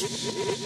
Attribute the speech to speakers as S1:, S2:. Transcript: S1: Shh.